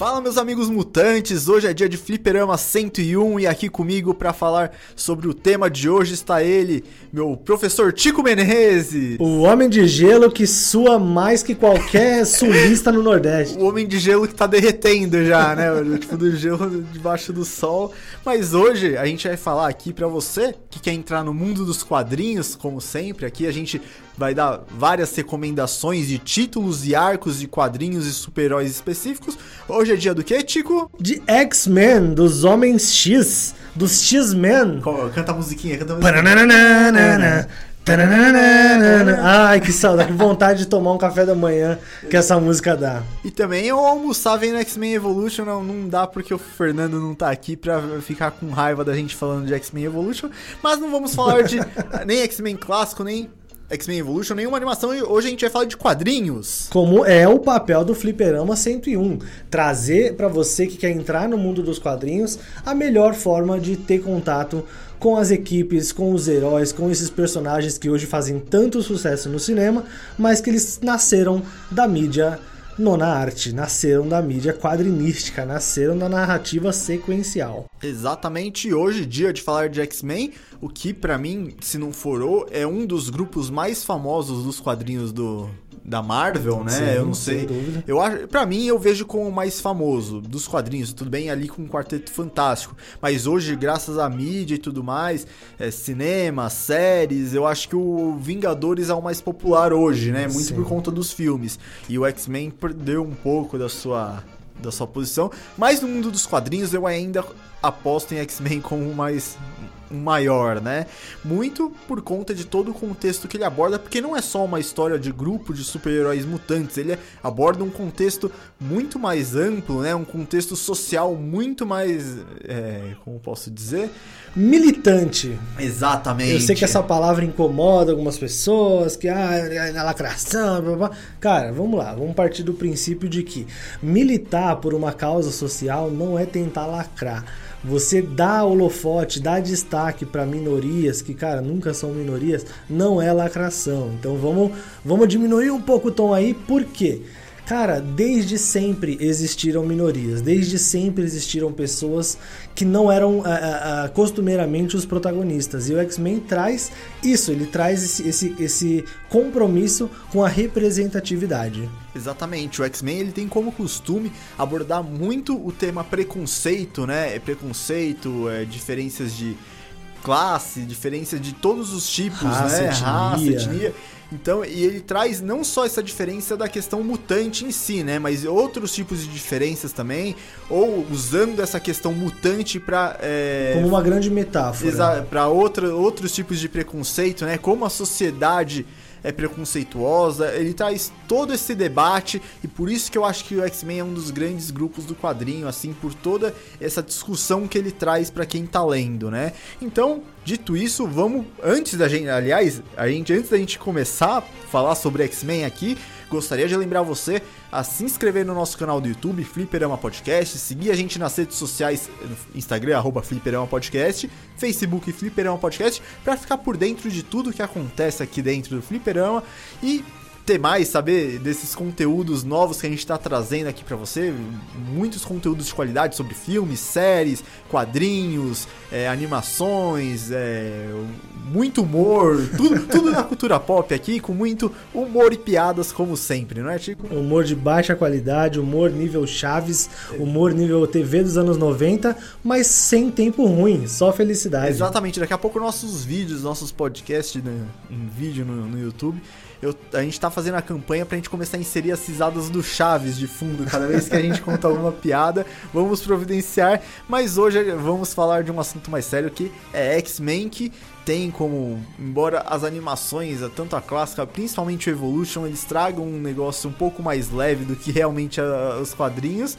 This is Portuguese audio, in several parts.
Fala meus amigos mutantes, hoje é dia de Fliperama 101 e aqui comigo para falar sobre o tema de hoje está ele, meu professor Tico Menezes. O homem de gelo que sua mais que qualquer sulista no Nordeste. O homem de gelo que tá derretendo já, né? tipo do gelo debaixo do sol. Mas hoje a gente vai falar aqui para você que quer entrar no mundo dos quadrinhos, como sempre, aqui a gente vai dar várias recomendações de títulos e arcos de quadrinhos e super-heróis específicos. Hoje é dia do que, Tico? De X-Men, dos Homens X, dos X-Men. Canta a musiquinha, canta a musiquinha. Ai, que saudade, que vontade de tomar um café da manhã que essa música dá. E também eu almoçar vendo X-Men Evolution, não, não dá porque o Fernando não tá aqui pra ficar com raiva da gente falando de X-Men Evolution, mas não vamos falar de nem X-Men clássico, nem X-Men Evolution, nenhuma animação, e hoje a gente vai falar de quadrinhos. Como é o papel do Fliperama 101, trazer para você que quer entrar no mundo dos quadrinhos a melhor forma de ter contato com as equipes, com os heróis, com esses personagens que hoje fazem tanto sucesso no cinema, mas que eles nasceram da mídia nona arte, nasceram da mídia quadrinística, nasceram da narrativa sequencial. Exatamente, hoje, dia de falar de X-Men, o que para mim, se não forou, é um dos grupos mais famosos dos quadrinhos do, da Marvel, né? Sim, eu não sei. Eu acho, para mim eu vejo como o mais famoso dos quadrinhos, tudo bem ali com o Quarteto Fantástico, mas hoje graças à mídia e tudo mais, é, cinema, séries, eu acho que o Vingadores é o mais popular hoje, né? Muito Sim. por conta dos filmes. E o X-Men perdeu um pouco da sua da sua posição, mas no mundo dos quadrinhos eu ainda aposto em X-Men como mais maior, né? Muito por conta de todo o contexto que ele aborda, porque não é só uma história de grupo de super-heróis mutantes, ele aborda um contexto muito mais amplo, né? Um contexto social muito mais, é, como posso dizer, militante. Exatamente. Eu sei que essa palavra incomoda algumas pessoas, que ah, é na lacração, blá, blá. cara, vamos lá, vamos partir do princípio de que militar por uma causa social não é tentar lacrar você dá holofote, dá destaque para minorias que, cara, nunca são minorias, não é lacração. Então vamos, vamos diminuir um pouco o tom aí, por quê? Cara, desde sempre existiram minorias, desde sempre existiram pessoas que não eram a, a, a, costumeiramente os protagonistas. E o X-Men traz isso, ele traz esse, esse, esse compromisso com a representatividade. Exatamente, o X-Men ele tem como costume abordar muito o tema preconceito, né? Preconceito, é, diferenças de classe, diferenças de todos os tipos, raça, né? Etnia. Raça, etnia. Então, e ele traz não só essa diferença da questão mutante em si, né, mas outros tipos de diferenças também, ou usando essa questão mutante para é, como uma grande metáfora, para outros tipos de preconceito, né, como a sociedade é preconceituosa, ele traz todo esse debate e por isso que eu acho que o X-Men é um dos grandes grupos do quadrinho, assim, por toda essa discussão que ele traz para quem tá lendo, né? Então, dito isso, vamos antes da gente, aliás, a gente antes da gente começar a falar sobre X-Men aqui, Gostaria de lembrar você a se inscrever no nosso canal do YouTube, Fliperama Podcast, seguir a gente nas redes sociais, Instagram, arroba Fliperama Podcast, Facebook Fliperama Podcast, para ficar por dentro de tudo que acontece aqui dentro do Fliperama. E ter mais, saber desses conteúdos novos que a gente está trazendo aqui para você, muitos conteúdos de qualidade sobre filmes, séries, quadrinhos, é, animações, é, muito humor, tudo, tudo na cultura pop aqui, com muito humor e piadas como sempre, não é, Chico? Humor de baixa qualidade, humor nível Chaves, humor nível TV dos anos 90, mas sem tempo ruim, só felicidade. Exatamente, daqui a pouco nossos vídeos, nossos podcasts né, em vídeo no, no YouTube eu, a gente tá fazendo a campanha pra gente começar a inserir as risadas do Chaves de fundo. Cada vez que a gente conta alguma piada, vamos providenciar. Mas hoje vamos falar de um assunto mais sério que é X-Men, que tem como, embora as animações, tanto a clássica, principalmente o Evolution, eles tragam um negócio um pouco mais leve do que realmente a, os quadrinhos.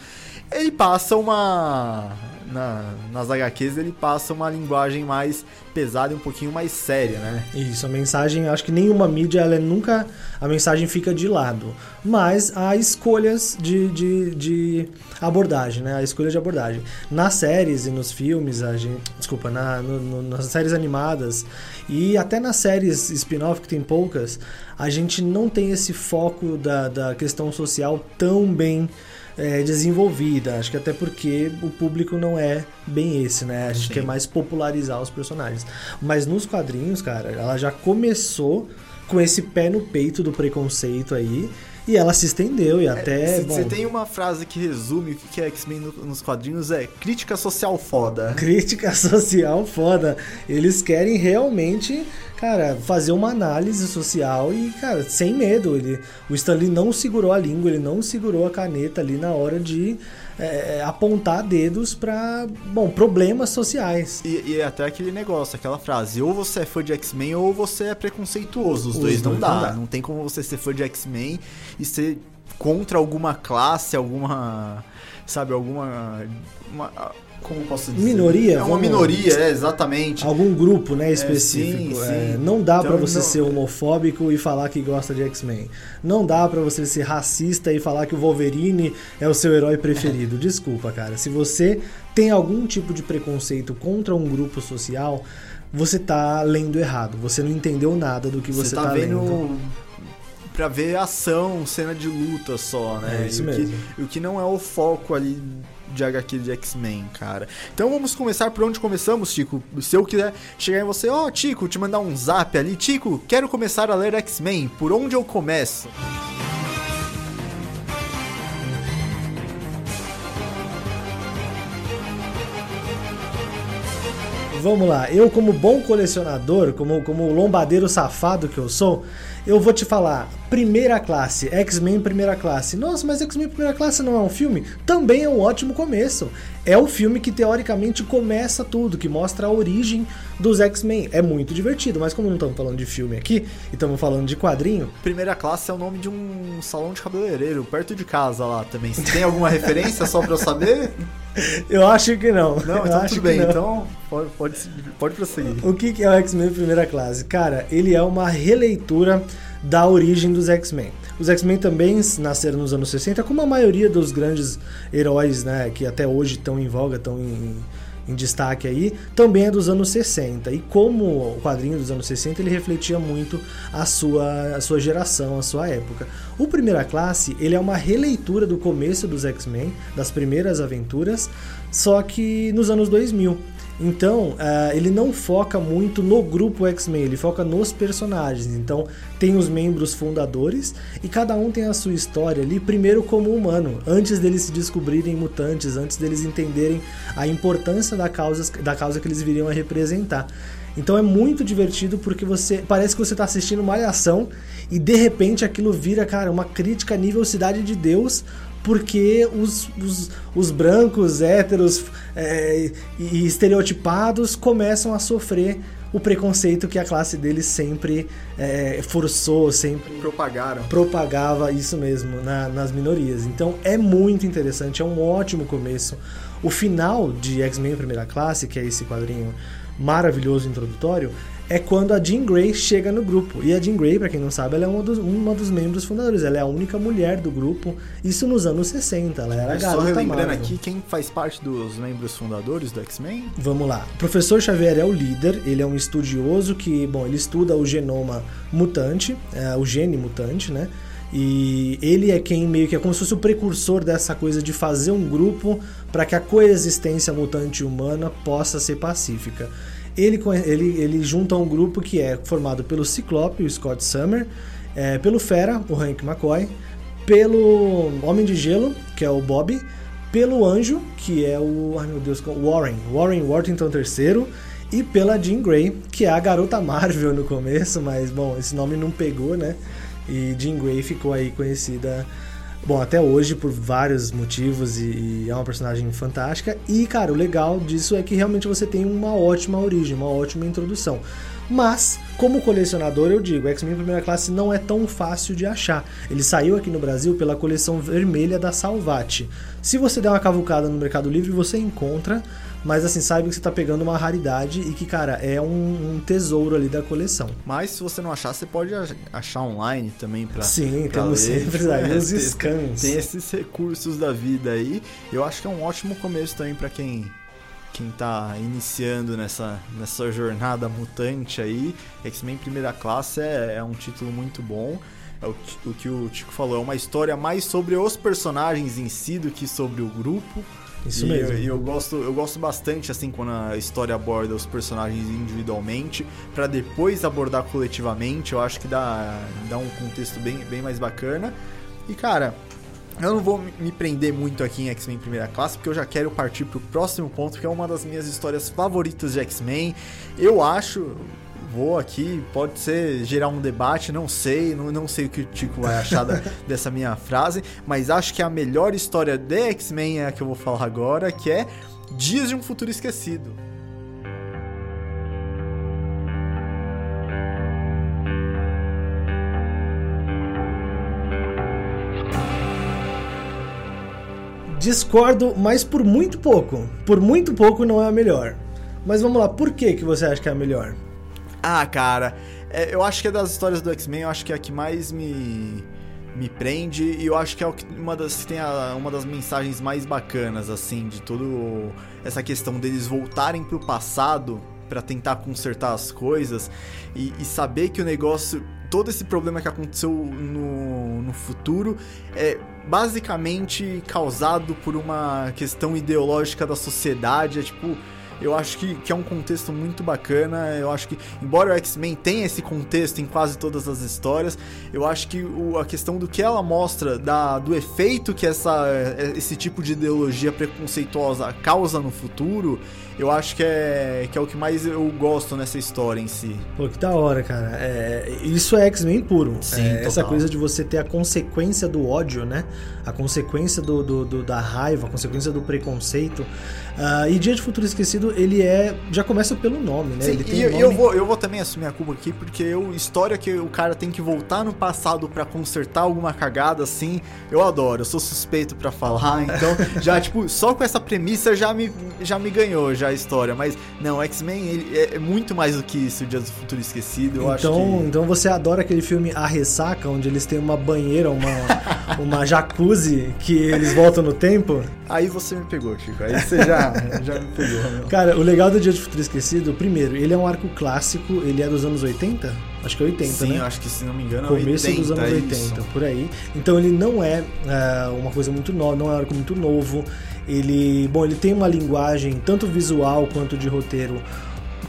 Ele passa uma. Na, nas HQs ele passa uma linguagem mais pesada e um pouquinho mais séria, né? Isso, a mensagem, acho que nenhuma mídia, ela é nunca. A mensagem fica de lado. Mas há escolhas de, de, de abordagem, né? A escolha de abordagem. Nas séries e nos filmes, a gente. Desculpa, na, no, no, nas séries animadas e até nas séries spin-off, que tem poucas, a gente não tem esse foco da, da questão social tão bem é, desenvolvida. Acho que até porque o público não é bem esse, né? A gente Sim. quer mais popularizar os personagens. Mas nos quadrinhos, cara, ela já começou com esse pé no peito do preconceito aí. E ela se estendeu e é, até. Você tem uma frase que resume o que é X-Men nos quadrinhos: é crítica social foda. Crítica social foda. Eles querem realmente cara, fazer uma análise social e, cara, sem medo. Ele, o Stanley não segurou a língua, ele não segurou a caneta ali na hora de é, é apontar dedos para, bom, problemas sociais. E, e, até aquele negócio, aquela frase, ou você é fã de X-Men ou você é preconceituoso. Os, Os dois, dois, não, dá. não dá. Não tem como você ser fã de X-Men e ser contra alguma classe, alguma, sabe, alguma... Uma, como posso dizer? Minoria? É uma minoria, é, exatamente. Algum grupo, né, específico. É, sim, é, sim. não dá então, para você não... ser homofóbico e falar que gosta de X-Men. Não dá para você ser racista e falar que o Wolverine é o seu herói preferido. Desculpa, cara. Se você tem algum tipo de preconceito contra um grupo social, você tá lendo errado. Você não entendeu nada do que você, você tá, tá vendo lendo pra ver ação, cena de luta só, né? É isso e mesmo. O que, o que não é o foco ali de HQ de X-Men, cara. Então vamos começar por onde começamos, Tico. Se eu quiser chegar em você, ó, oh, Tico, te mandar um zap ali, Tico, quero começar a ler X-Men, por onde eu começo? Vamos lá, eu como bom colecionador, como, como lombadeiro safado que eu sou, eu vou te falar, primeira classe, X-Men primeira classe. Nossa, mas X-Men primeira classe não é um filme? Também é um ótimo começo. É o filme que teoricamente começa tudo, que mostra a origem dos X-Men. É muito divertido, mas como não estamos falando de filme aqui, e estamos falando de quadrinho. Primeira classe é o nome de um salão de cabeleireiro perto de casa lá também. Tem alguma referência só pra eu saber? Eu acho que não. Não, então tudo bem. Então pode, pode, pode prosseguir. O que é o X-Men Primeira Classe? Cara, ele é uma releitura da origem dos X-Men. Os X-Men também nasceram nos anos 60, como a maioria dos grandes heróis, né, que até hoje estão em voga, estão em, em destaque aí, também é dos anos 60. E como o quadrinho dos anos 60, ele refletia muito a sua, a sua geração, a sua época. O Primeira Classe, ele é uma releitura do começo dos X-Men, das primeiras aventuras, só que nos anos 2000. Então, uh, ele não foca muito no grupo X-Men, ele foca nos personagens. Então, tem os membros fundadores e cada um tem a sua história ali, primeiro como humano, antes deles se descobrirem mutantes, antes deles entenderem a importância da causa, da causa que eles viriam a representar. Então é muito divertido porque você parece que você está assistindo uma ação e de repente aquilo vira, cara, uma crítica nível cidade de Deus porque os, os, os brancos, héteros é, e estereotipados começam a sofrer o preconceito que a classe deles sempre é, forçou, sempre propagaram. propagava isso mesmo na, nas minorias. Então é muito interessante, é um ótimo começo. O final de X-Men Primeira Classe, que é esse quadrinho maravilhoso introdutório, é quando a Jean Grey chega no grupo. E a Jean Grey, para quem não sabe, ela é uma dos, uma dos membros fundadores. Ela é a única mulher do grupo. Isso nos anos 60. Ela era a garota Só relembrando Marvel. aqui, quem faz parte dos membros fundadores do X-Men? Vamos lá. O professor Xavier é o líder. Ele é um estudioso que, bom, ele estuda o genoma mutante, é, o gene mutante, né? E ele é quem meio que é como se fosse o precursor dessa coisa de fazer um grupo para que a coexistência mutante humana possa ser pacífica. Ele, ele, ele junta um grupo que é formado pelo Ciclope, o Scott Summer, é, pelo Fera, o Hank McCoy, pelo Homem de Gelo, que é o Bob, pelo Anjo, que é o. Ai meu Deus, Warren, Warren Worthington III, e pela Jean Grey, que é a garota Marvel no começo, mas bom, esse nome não pegou, né? E Jean Grey ficou aí conhecida Bom, até hoje por vários motivos e, e, é uma personagem fantástica. E, cara, o legal disso é que realmente você tem uma ótima origem, uma ótima introdução. Mas, como colecionador, eu digo, X-Men Primeira Classe não é tão fácil de achar. Ele saiu aqui no Brasil pela coleção vermelha da Salvati. Se você der uma cavucada no Mercado Livre, você encontra, mas assim, saiba que você tá pegando uma raridade e que, cara, é um, um tesouro ali da coleção. Mas se você não achar, você pode ach- achar online também pra. Sim, pra temos ler. sempre aí os scans. Tem esses recursos da vida aí. Eu acho que é um ótimo começo também pra quem quem tá iniciando nessa, nessa jornada mutante aí. X-Men Primeira Classe é, é um título muito bom. É o, o que o Tico falou, é uma história mais sobre os personagens em si do que sobre o grupo. Isso e mesmo. Eu, e eu gosto, eu gosto bastante assim quando a história aborda os personagens individualmente pra depois abordar coletivamente. Eu acho que dá, dá um contexto bem, bem mais bacana. E cara, eu não vou me- me prender muito aqui em X-Men Primeira Classe, porque eu já quero partir pro próximo ponto, que é uma das minhas histórias favoritas de X-Men. Eu acho, vou aqui, pode ser gerar um debate, não sei, não, não sei o que o Tico vai achar da- dessa minha frase, mas acho que a melhor história de X-Men é a que eu vou falar agora, que é Dias de um Futuro Esquecido. Discordo, mas por muito pouco. Por muito pouco não é a melhor. Mas vamos lá, por que, que você acha que é a melhor? Ah, cara, é, eu acho que é das histórias do X-Men, eu acho que é a que mais me, me prende e eu acho que é uma das que tem a- uma das mensagens mais bacanas, assim, de todo essa questão deles voltarem pro passado pra tentar consertar as coisas e, e saber que o negócio, todo esse problema que aconteceu no, no futuro é basicamente causado por uma questão ideológica da sociedade, é tipo eu acho que, que é um contexto muito bacana. Eu acho que, embora o X-Men tenha esse contexto em quase todas as histórias, eu acho que o- a questão do que ela mostra, da, do efeito que essa, esse tipo de ideologia preconceituosa causa no futuro, eu acho que é, que é o que mais eu gosto nessa história em si. Pô, que da hora, cara. É, isso é X-Men puro. Sim, É, essa coisa de você ter a consequência do ódio, né? A consequência do, do- do- da raiva, a consequência do preconceito. Ah, e Dia de Futuro Esquecido, ele é. Já começa pelo nome, né? Sim, ele tem e eu, um eu nome- vou, eu vou também assumir a culpa aqui, porque eu, história que o cara tem que voltar no passado pra consertar alguma cagada assim, eu adoro, eu sou suspeito pra falar, então já, tipo, só com essa premissa já me, já me ganhou já a história, mas não, X-Men ele é, é muito mais do que isso, Dias do Futuro Esquecido, eu Então, acho que... então você adora aquele filme A Ressaca, onde eles têm uma banheira, uma, uma jacuzzi que eles voltam no tempo? Aí você me pegou, Chico, aí você já, já me pegou, meu. Cara, o legal do Dia de Futuro Esquecido, primeiro, ele é um arco clássico, ele é dos anos 80? Acho que é 80, Sim, né? eu acho que se não me engano é Começo 80, dos anos é 80, isso. por aí. Então ele não é ah, uma coisa muito nova, não é um arco muito novo. Ele, bom, ele tem uma linguagem tanto visual quanto de roteiro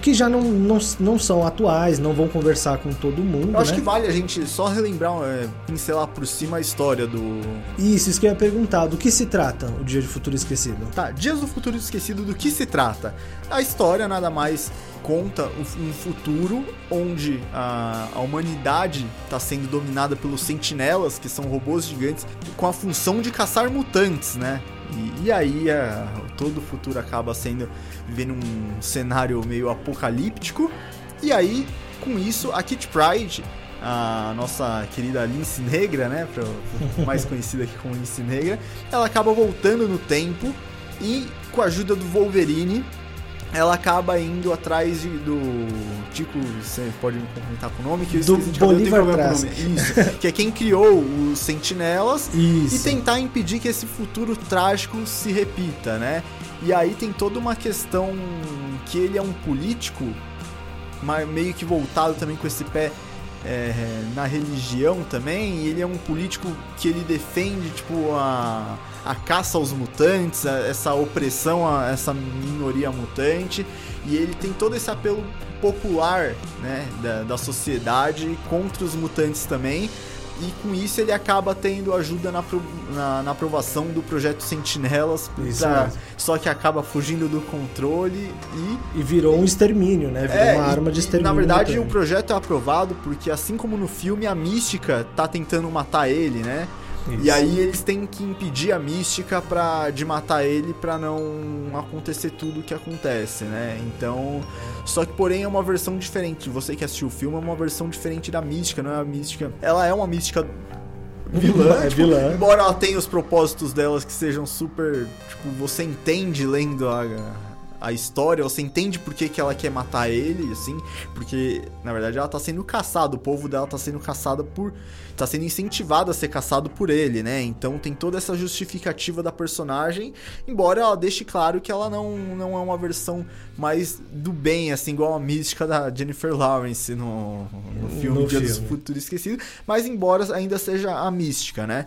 que já não, não, não são atuais, não vão conversar com todo mundo, Eu acho né? que vale a gente só relembrar, é, pincelar por cima a história do, Isso, isso que eu ia perguntar, do que se trata o Dia de Futuro Esquecido? Tá, Dias do Futuro Esquecido, do que se trata? A história nada mais conta um um futuro onde a, a humanidade está sendo dominada pelos sentinelas, que são robôs gigantes, com a função de caçar mutantes, né? E, e aí a- todo o futuro acaba sendo vivendo um cenário meio apocalíptico. E aí, com isso, a Kit Pride, a nossa querida Lince Negra, né? pra- mais conhecida aqui como Lince Negra, ela acaba voltando no tempo e com a ajuda do Wolverine, ela acaba indo atrás de- do Tico, você pode me complementar com o nome que eu Do de tenho Bolívar nome. Isso, que é quem criou os Sentinelas Isso. e tentar impedir que esse futuro trágico se repita, né? E aí tem toda uma questão que ele é um político, mas meio que voltado também com esse pé é, na religião também, ele é um político que ele defende, tipo, a, a caça aos mutantes, a- essa opressão a essa minoria mutante, e ele tem todo esse apelo popular, né, da, da sociedade contra os mutantes também, e com isso ele acaba tendo ajuda na, na, na aprovação do projeto Sentinelas, pra- só que acaba fugindo do controle e E virou um extermínio, né? Virou é, uma arma de extermínio. Na verdade, o projeto é aprovado porque, assim como no filme, a mística tá tentando matar ele, né? Isso. E aí eles têm que impedir a mística pra, de matar ele pra não acontecer tudo o que acontece, né? Então. Só que, porém, é uma versão diferente. Você que assistiu o filme é uma versão diferente da mística, não é a mística. Ela é uma mística vilã. É tipo, vilã. Embora ela tenha os propósitos delas que sejam super. Tipo, você entende lendo a, a história, você entende por que, que ela quer matar ele, assim, porque na verdade ela tá sendo caçada, o povo dela tá sendo caçado por. tá sendo incentivado a ser caçado por ele, né? Então tem toda essa justificativa da personagem, embora ela deixe claro que ela não, não é uma versão mais do bem, assim, igual a mística da Jennifer Lawrence no, no filme No Dia dos filme. Futuro Esquecido, mas embora ainda seja a mística, né?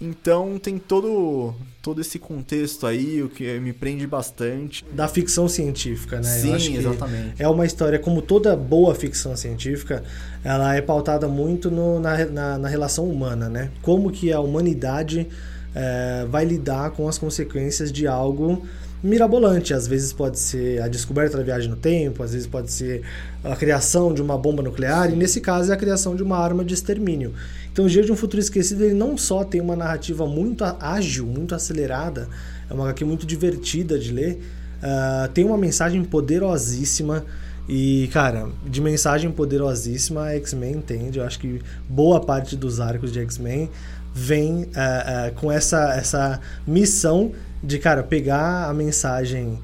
Então tem todo todo esse contexto aí, o que me prende bastante. Da ficção científica, né? Sim, exatamente. É uma história, como toda boa ficção científica, ela é pautada muito no- na, na, na relação humana, né? Como que a humanidade eh, vai lidar com as consequências de algo mirabolante. Às vezes pode ser a descoberta da viagem no tempo, às vezes pode ser a criação de uma bomba nuclear, e nesse caso é a criação de uma arma de extermínio. Então, o Dia de um Futuro Esquecido ele não só tem uma narrativa muito ágil, muito acelerada, é uma HQ muito divertida de ler, ah, tem uma mensagem poderosíssima. E, cara, de mensagem poderosíssima, a X-Men entende. Eu acho que boa parte dos arcos de X-Men vem ah, ah, com essa, essa missão de, cara, pegar a mensagem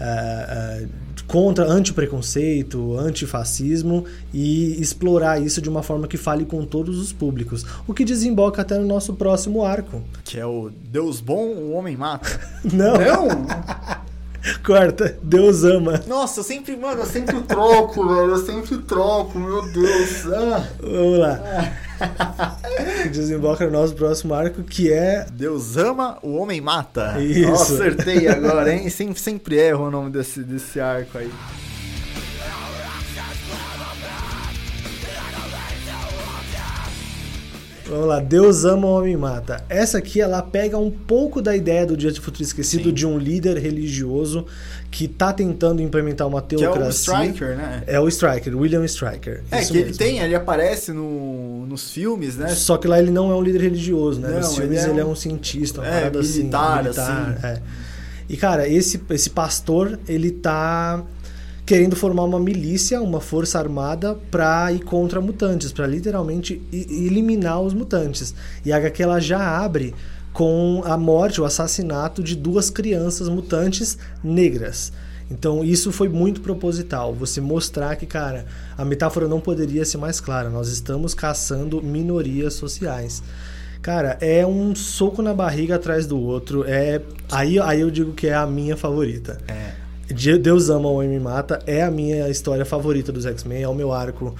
ah, ah, contra anti-preconceito, antifascismo e explorar isso de uma forma que fale com todos os públicos. O que desemboca até no nosso próximo arco. Que é o Deus bom, o homem mata. Não, Não! corta. Deus ama. Nossa, eu sempre, mano, eu sempre troco, velho. Eu sempre troco, meu Deus. Ah. Vamos lá. Que desemboca no nosso próximo arco, que é Deus ama, o homem mata. Isso. Nossa, acertei agora, hein? Sempre, sempre erro o nome desse, desse arco aí. Vamos lá, Deus ama, o homem mata. Essa aqui ela pega um pouco da ideia do Dia de Futuro Esquecido Sim. de um líder religioso que tá tentando implementar uma Que é teocracia. o Striker, né? É o Striker, William Striker. É, que ele mesmo. tem, ele aparece no, nos filmes, né? Só que lá ele não é um líder religioso, né? Não, Nos filmes ele ele é é um- um, cientista, uma é, assim, militar, militar, assim. é. E cara, esse, esse pastor, ele tá querendo formar uma milícia, uma força armada pra ir contra mutantes, pra literalmente eliminar os mutantes. E a HQ ela já abre com a morte, o assassinato de duas crianças mutantes negras. Então isso foi muito proposital, você mostrar que, cara, a metáfora não poderia ser mais clara. Nós estamos caçando minorias sociais. Cara, é um soco na barriga atrás do outro. É aí, aí eu digo que é a minha favorita. É. De- Deus ama, o homem me mata é a minha história favorita dos X-Men, é o meu arco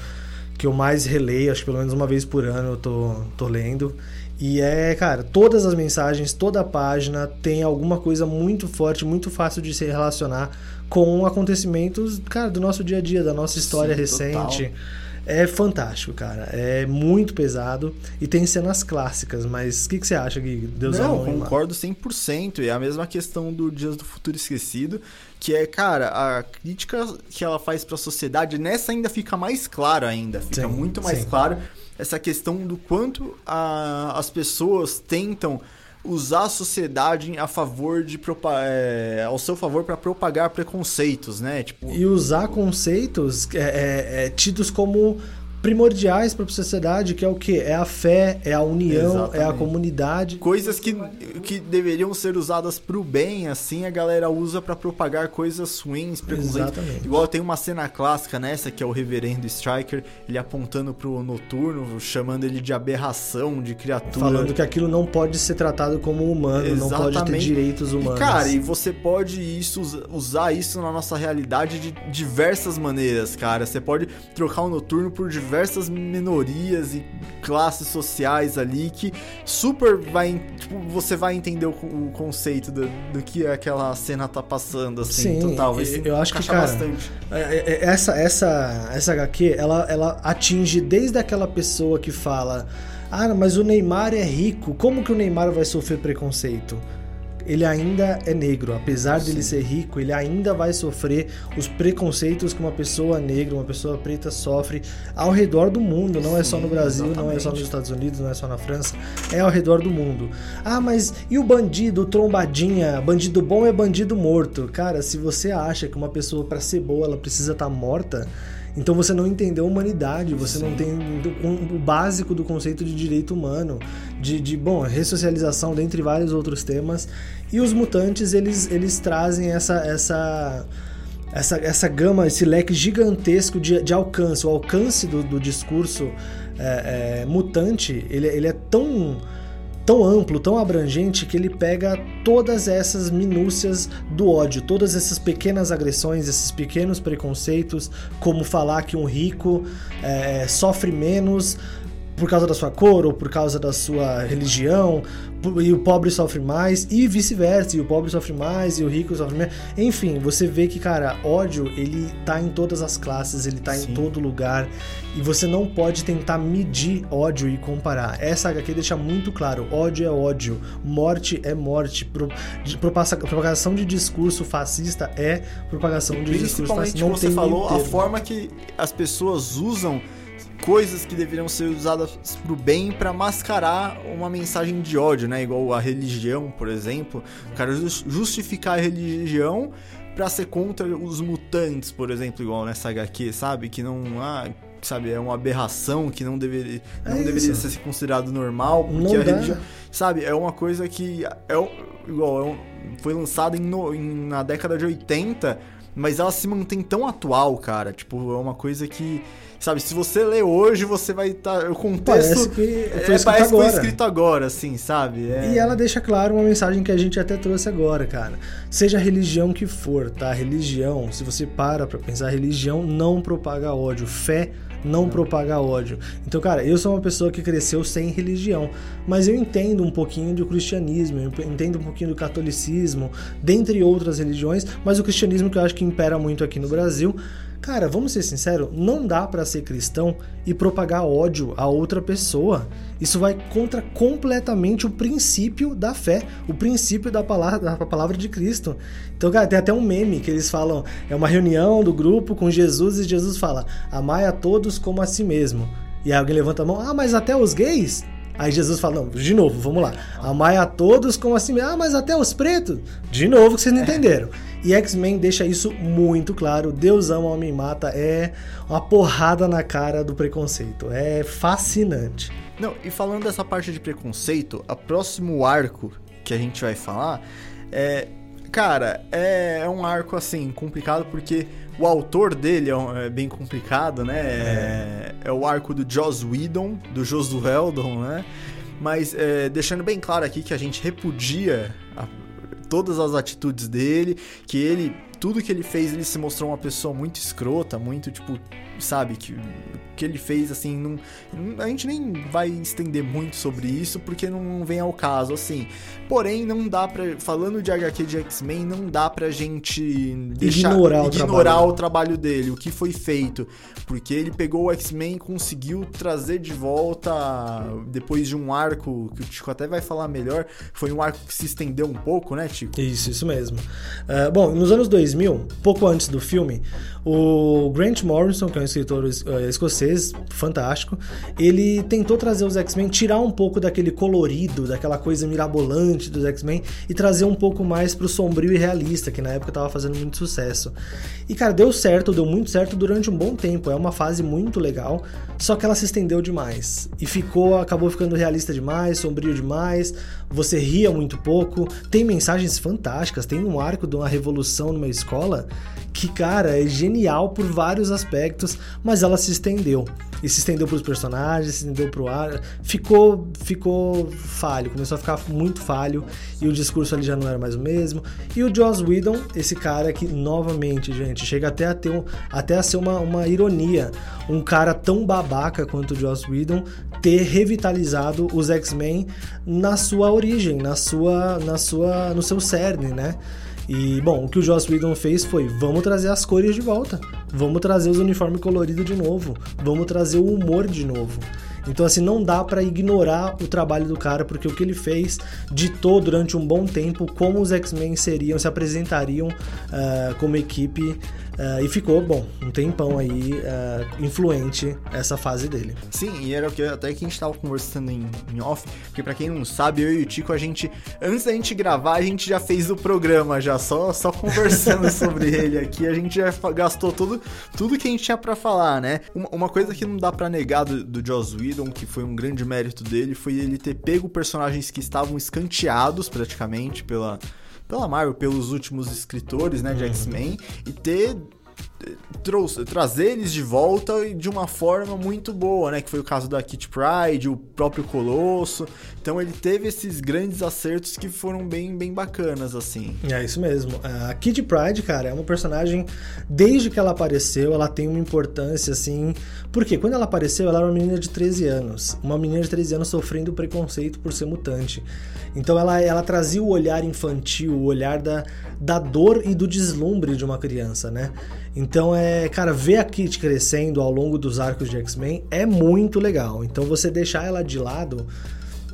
que eu mais releio, acho que pelo menos uma vez por ano eu tô, tô lendo. E é, cara, todas as mensagens, toda a página tem alguma coisa muito forte, muito fácil de se relacionar com acontecimentos, cara, do nosso dia a dia, da nossa história Sim, recente. total. É fantástico, cara. É muito pesado e tem cenas clássicas, mas o que, que você acha, Gui? Deus Não, concordo 100%. E é a mesma questão do Dias do Futuro Esquecido, que é, cara, a crítica que ela faz pra sociedade, nessa ainda fica mais claro ainda. Fica Sim, muito mais sim. claro essa questão do quanto a- as pessoas tentam usar a sociedade a favor de é, ao seu favor para propagar preconceitos, né? Tipo, E usar conceitos é, é- é tidos como primordiais para a sociedade, que é o que? É a fé, é a união, é a Exatamente. comunidade. coisas que, que deveriam ser usadas pro bem, assim, a galera usa pra propagar coisas ruins, preconceitos. Exatamente. Igual tem uma cena clássica nessa, que é o reverendo Striker, ele apontando pro noturno, chamando ele de aberração, de criatura. Falando que aquilo não pode ser tratado como humano, não pode ter Exatamente. direitos humanos. E, cara, e você pode isso, usar isso na nossa realidade de diversas maneiras, cara. Você pode trocar o noturno por diversas minorias e classes sociais ali que super vai. Tipo, você vai entender o, o conceito do, do que aquela cena tá passando, assim, Sim, total. Vai eu- acho que, cara, bastante. É, é, é, Essa, essa, essa HQ, ela, ela atinge desde aquela pessoa que fala: Ah, mas o Neymar é rico, como que o Neymar vai sofrer preconceito? Ele ainda é negro, apesar dele ser rico, ele ainda vai sofrer os preconceitos que uma pessoa negra, uma pessoa preta sofre ao redor do mundo, não é só no Sim, Brasil, não é só exatamente. nos Estados Unidos, não é só na França, é ao redor do mundo. Ah, mas e o bandido, o trombadinha? Bandido bom é bandido morto. Cara, se você acha que uma pessoa para ser boa ela precisa estar morta, Então você não entendeu a humanidade, você Sim. não tem o básico do conceito de direito humano, de, de bom, ressocialização, dentre vários outros temas. E os mutantes, eles, eles trazem essa, essa, essa, essa gama, esse leque gigantesco de, de alcance. O alcance do, do discurso é, é, mutante, ele, ele é tão tão amplo, tão abrangente que ele pega todas essas minúcias do ódio, todas essas pequenas agressões, esses pequenos preconceitos, como falar que um rico é, sofre menos por causa da sua cor ou por causa da sua religião, e o pobre sofre mais, e vice-versa, e o pobre sofre mais, e o rico sofre menos. Enfim, você vê que, cara, ódio, ele tá em todas as classes, ele tá Sim. em todo lugar, e você não pode tentar medir ódio e comparar. Essa HQ deixa muito claro: ódio é ódio, morte é morte, pro, de, propagação de discurso fascista é propagação de discurso fascista. Não você falou, a forma que as pessoas usam coisas que deveriam ser usadas pro bem para mascarar uma mensagem de ódio, né? Igual a religião, por exemplo. O cara justificar a religião para ser contra os mutantes, por exemplo, igual nessa HQ, sabe? Que não. Ah, sabe, é uma aberração que não deveria, é não deveria ser considerado normal, porque não a religião. Sabe, é uma coisa que. É, igual, é um, foi lançada em, no, em, na década de 80, mas ela se mantém tão atual, cara. Tipo, é uma coisa que Sabe, se você lê hoje, você vai estar. Tá, o contexto. Parece que foi, é, parece foi escrito agora, assim, sabe? É... E ela deixa claro uma mensagem que a gente até trouxe agora, cara. Seja a religião que for, tá? Religião, se você para pra pensar, religião não propaga ódio. Fé não propaga ódio. Então, cara, eu sou uma pessoa que cresceu sem religião, mas eu entendo um pouquinho do cristianismo, eu entendo um pouquinho do catolicismo, dentre outras religiões, mas o cristianismo que eu acho que impera muito aqui no Brasil Cara, vamos ser sinceros, não dá para ser cristão e propagar ódio a outra pessoa. Isso vai contra completamente o princípio da fé, o princípio da palavra, da palavra de Cristo. Então, cara, tem até um meme que eles falam, é uma reunião do grupo com Jesus e Jesus fala: "Amai a todos como a si mesmo". E aí alguém levanta a mão: "Ah, mas até os gays?" Aí Jesus fala, não, de novo, vamos lá. Amai a todos como assim. Ah, mas até os pretos? De novo que vocês não entenderam. E X-Men deixa isso muito claro. Deus ama, homem mata. É uma porrada na cara do preconceito. É fascinante. Não, e falando dessa parte de preconceito, o próximo arco que a gente vai falar é. Cara, é, é um arco assim, complicado porque o autor dele é, um, é bem complicado, né? É, é, o arco do Joss Whedon, do Josué Eldon, né? Mas é, deixando bem claro aqui que a gente repudia a, todas as atitudes dele, que ele tudo que ele fez, ele se mostrou uma pessoa muito escrota, muito tipo, sabe, que que ele fez assim, não, a gente nem vai estender muito sobre isso porque não vem ao caso assim. Porém, não dá para falando de HQ de X-Men, não dá pra gente deixar ignorar, o, ignorar trabalho. o trabalho dele, o que foi feito, porque ele pegou o X-Men e conseguiu trazer de volta depois de um arco que o Tico até vai falar melhor, foi um arco que se estendeu um pouco, né, Tico? Isso, isso mesmo. Uh, bom, nos anos 2000 2000, pouco antes do filme, o Grant Morrison, que é um escritor uh, escocês fantástico, ele tentou trazer os X-Men, tirar um pouco daquele colorido, daquela coisa mirabolante dos X-Men e trazer um pouco mais pro sombrio e realista, que na época tava fazendo muito sucesso. E cara, deu certo, deu muito certo durante um bom tempo, é uma fase muito legal, só que ela se estendeu demais e ficou, acabou ficando realista demais, sombrio demais, você ria muito pouco, tem mensagens fantásticas, tem um arco de uma revolução numa escola que, cara, é genial por vários aspectos, mas ela se estendeu. E se estendeu para os personagens, se estendeu para o ar, ficou, ficou falho, começou a ficar muito falho. E o discurso ali já não era mais o mesmo. E o Joss Whedon, esse cara que, novamente, gente, chega até a, ter um, até a ser uma, uma ironia, um cara tão babaca quanto o Joss Whedon ter revitalizado os X-Men na sua origem, na sua, na sua, no seu cerne, né? E, bom, o que o Joss Whedon fez foi: vamos trazer as cores de volta, vamos trazer os uniformes coloridos de novo, vamos trazer o humor de novo. Então, assim, não dá para ignorar o trabalho do cara, porque o que ele fez ditou durante um bom tempo como os X-Men seriam, se apresentariam uh, como equipe Uh, e ficou, bom, um tempão aí uh, influente essa fase dele. Sim, e era o que até que a gente tava conversando em, em off, porque para quem não sabe, eu e o Tico, a gente, antes da gente gravar, a gente já fez o programa, já só, só conversando sobre ele aqui, a gente já gastou tudo, tudo que a gente tinha para falar, né? Uma, uma, coisa que não dá para negar do, do Joss Whedon, que foi um grande mérito dele, foi ele ter pego personagens que estavam escanteados praticamente pela pela Marvel, pelos últimos escritores, né, de uhum. X-Men, e ter trouxe, trazer eles de volta de uma forma muito boa, né? Que foi o caso da Kit Pride, o próprio Colosso. Então ele teve esses grandes acertos que foram bem, bem bacanas, assim. É isso mesmo. A Kit Pride, cara, é uma personagem, desde que ela apareceu, ela tem uma importância, assim. Porque quando ela apareceu, ela era uma menina de 13 anos. Uma menina de 13 anos sofrendo preconceito por ser mutante. Então ela, ela trazia o olhar infantil, o olhar da, da dor e do deslumbre de uma criança, né? Então é, cara, ver a Kit crescendo ao longo dos arcos de X-Men é muito legal. Então você deixar ela de lado,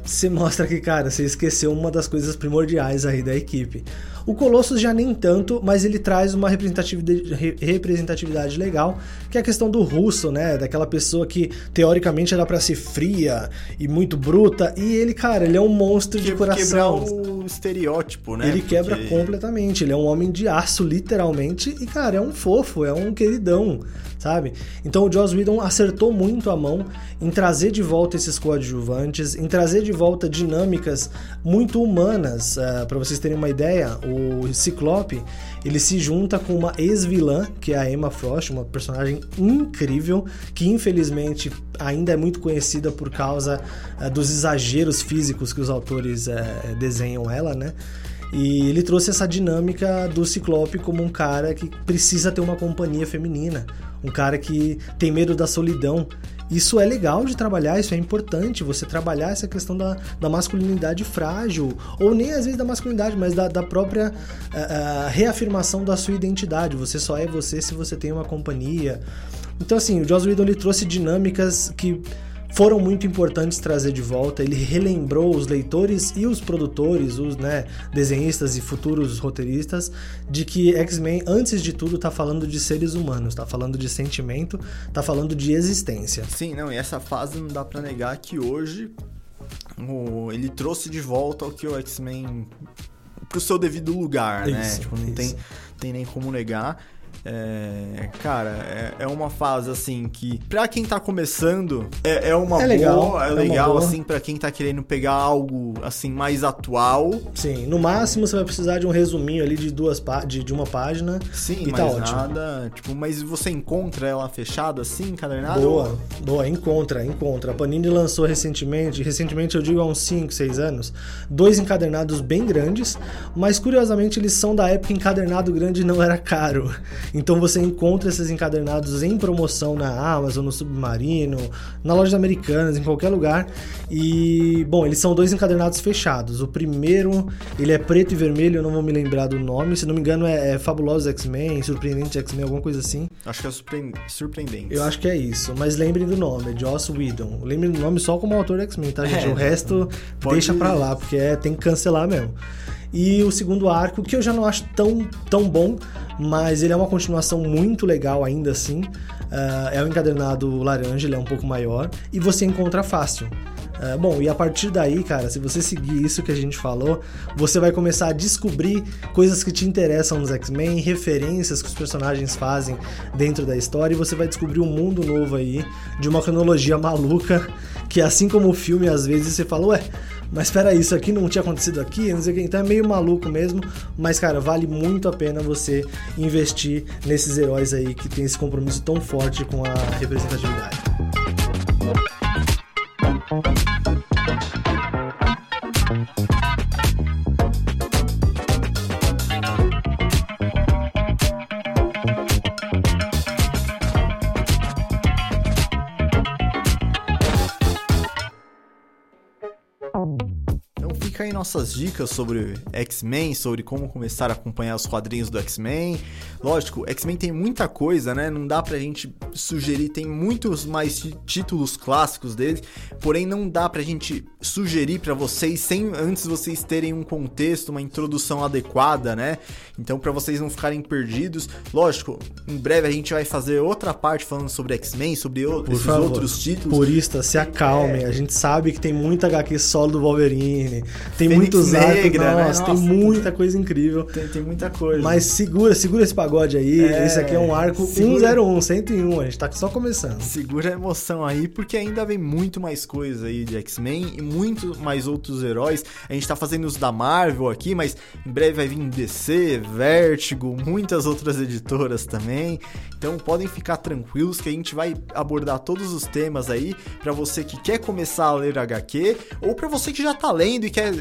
você mostra que, cara, você esqueceu uma das coisas primordiais aí da equipe. O Colossus já nem tanto, mas ele traz uma representatividade, representatividade legal, que é a questão do russo, né? Daquela pessoa que teoricamente era para ser fria e muito bruta, e ele, cara, ele é um monstro que, de coração. Quebrar o estereótipo, né? Ele Porque... quebra completamente, ele é um homem de aço, literalmente, e, cara, é um fofo, é um queridão sabe? Então o Joss Whedon acertou muito a mão em trazer de volta esses coadjuvantes, em trazer de volta dinâmicas muito humanas. Uh, eh, para vocês terem uma ideia, o Ciclope ele se junta com uma ex-vilã, que é a Emma Frost, uma personagem incrível, que infelizmente ainda é muito conhecida por causa uh, dos exageros físicos que os autores uh, desenham ela, né? E ele trouxe essa dinâmica do Ciclope como um cara que precisa ter uma companhia feminina, um cara que tem medo da solidão. Isso é legal de trabalhar, isso é importante, você trabalhar essa questão da, da masculinidade frágil, ou nem às vezes da masculinidade, mas da, da própria uh, reafirmação da sua identidade. Você só é você se você tem uma companhia. Então, assim, o Joss Whedon ele trouxe dinâmicas que foram muito importantes trazer de volta. Ele relembrou os leitores e os produtores, os né, desenhistas e futuros roteiristas, de que X-Men, antes de tudo, tá falando de seres humanos, tá falando de sentimento, tá falando de existência. Sim, não, e essa fase não dá para negar que hoje o, ele trouxe de volta o que o X-Men pro seu devido lugar, né? isso, né? Tipo, não isso. tem, tem nem como negar. É, cara, é, é, uma fase assim que, pra quem tá começando, é, é uma é boa, legal, é, legal, assim, pra quem tá querendo pegar algo assim mais atual. Sim, no máximo você vai precisar de um resuminho ali de duas de, de uma página. Sim, e tá ótimo. nada. Tipo, mas você encontra ela fechada assim, encadernada? Boa, boa, encontra, encontra. A Panini lançou recentemente, recentemente eu digo há uns 5, 6 anos, dois encadernados bem grandes, mas curiosamente eles são da época encadernado grande não era caro. Então você encontra esses encadernados em promoção na Amazon, no Submarino, na loja Americanas, em qualquer lugar. E, bom, eles são dois encadernados fechados. O primeiro, ele é preto e vermelho, eu não vou me lembrar do nome. Se não me engano, é, é Fabulosos X-Men, Surpreendente X-Men, alguma coisa assim. Acho que é surpreendente. Eu acho que é isso. Mas lembrem do nome, é Joss Whedon. Lembrem do nome só como autor X-Men, tá, gente? É, o resto pode... deixa pra lá, porque é, tem que cancelar mesmo. E o segundo arco, que eu já não acho tão, tão bom, mas ele é uma continuação muito legal ainda assim. Uh, é o encadernado laranja, ele é um pouco maior, e você encontra fácil. Uh, bom, e a partir daí, cara, se você seguir isso que a gente falou, você vai começar a descobrir coisas que te interessam nos X-Men, referências que os personagens fazem dentro da história, e você vai descobrir um mundo novo aí, de uma cronologia maluca, que assim como o filme, às vezes você fala, ué, mas espera isso aqui não tinha acontecido aqui, não sei o que, então é meio maluco mesmo, mas cara, vale muito a pena você investir nesses heróis aí que tem esse compromisso tão forte com a representatividade. Nossas dicas sobre X-Men, sobre como começar a acompanhar os quadrinhos do X-Men. Lógico, X-Men tem muita coisa, né? Não dá pra gente sugerir, tem muitos mais títulos clássicos dele, porém não dá pra gente sugerir para vocês sem antes vocês terem um contexto, uma introdução adequada, né? Então para vocês não ficarem perdidos, lógico, em breve a gente vai fazer outra parte falando sobre X-Men, sobre Por esses favor, outros títulos. Puristas, se acalmem. É. A gente sabe que tem muita HQ solo do Wolverine. Tem Fênix muitos arcos. Negra, né? Nossa, tem Nossa, muita coisa incrível. Tem, tem muita coisa. Mas segura, segura esse pagode aí. É, esse aqui é um arco segura. 101, 101. A gente tá só começando. Segura a emoção aí, porque ainda vem muito mais coisa aí de X-Men e muito mais outros heróis. A gente tá fazendo os da Marvel aqui, mas em breve vai vir DC, Vertigo, muitas outras editoras também. Então podem ficar tranquilos que a gente vai abordar todos os temas aí para você que quer começar a ler HQ ou para você que já tá lendo e quer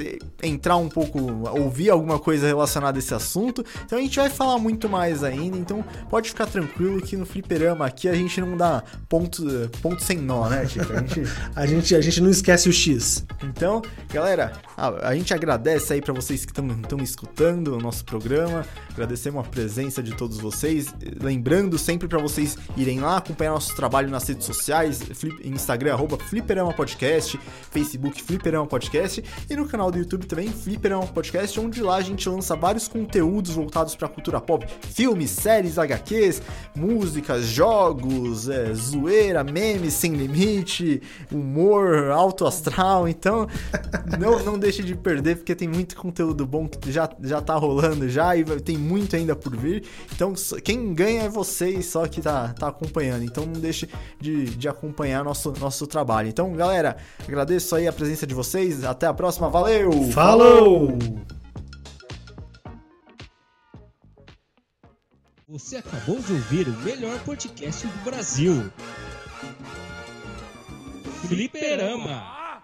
entrar um pouco, ouvir alguma coisa relacionada a esse assunto. Então a gente vai falar muito mais ainda, então pode ficar tranquilo que no fliperama aqui a gente não dá ponto, ponto sem nó, né, Chico? A gente... A gente, a gente não esquece o X. Então, galera, a, a gente agradece aí para vocês que estão escutando o nosso programa, agradecemos a presença de todos vocês, lembrando sempre para vocês irem lá acompanhar nosso trabalho nas redes sociais, flip, Instagram arroba Fliperama Podcast, Facebook Fliperama Podcast e no canal do YouTube também Fliperama Podcast, onde lá a gente lança vários conteúdos voltados para cultura pop, filmes, séries, HQs, músicas, jogos, é, zoeira, memes sem limite, humor, alto astral, então não, não deixe de perder porque tem muito conteúdo bom que já, já tá rolando já e tem muito ainda por vir. Então quem ganha é vocês só que tá, tá acompanhando. Então não deixe de, de acompanhar nosso, nosso trabalho. Então, galera, agradeço aí a presença de vocês. Até a próxima. Valeu! Falou! Você acabou de ouvir o melhor podcast do Brasil. Fliperama. Ah,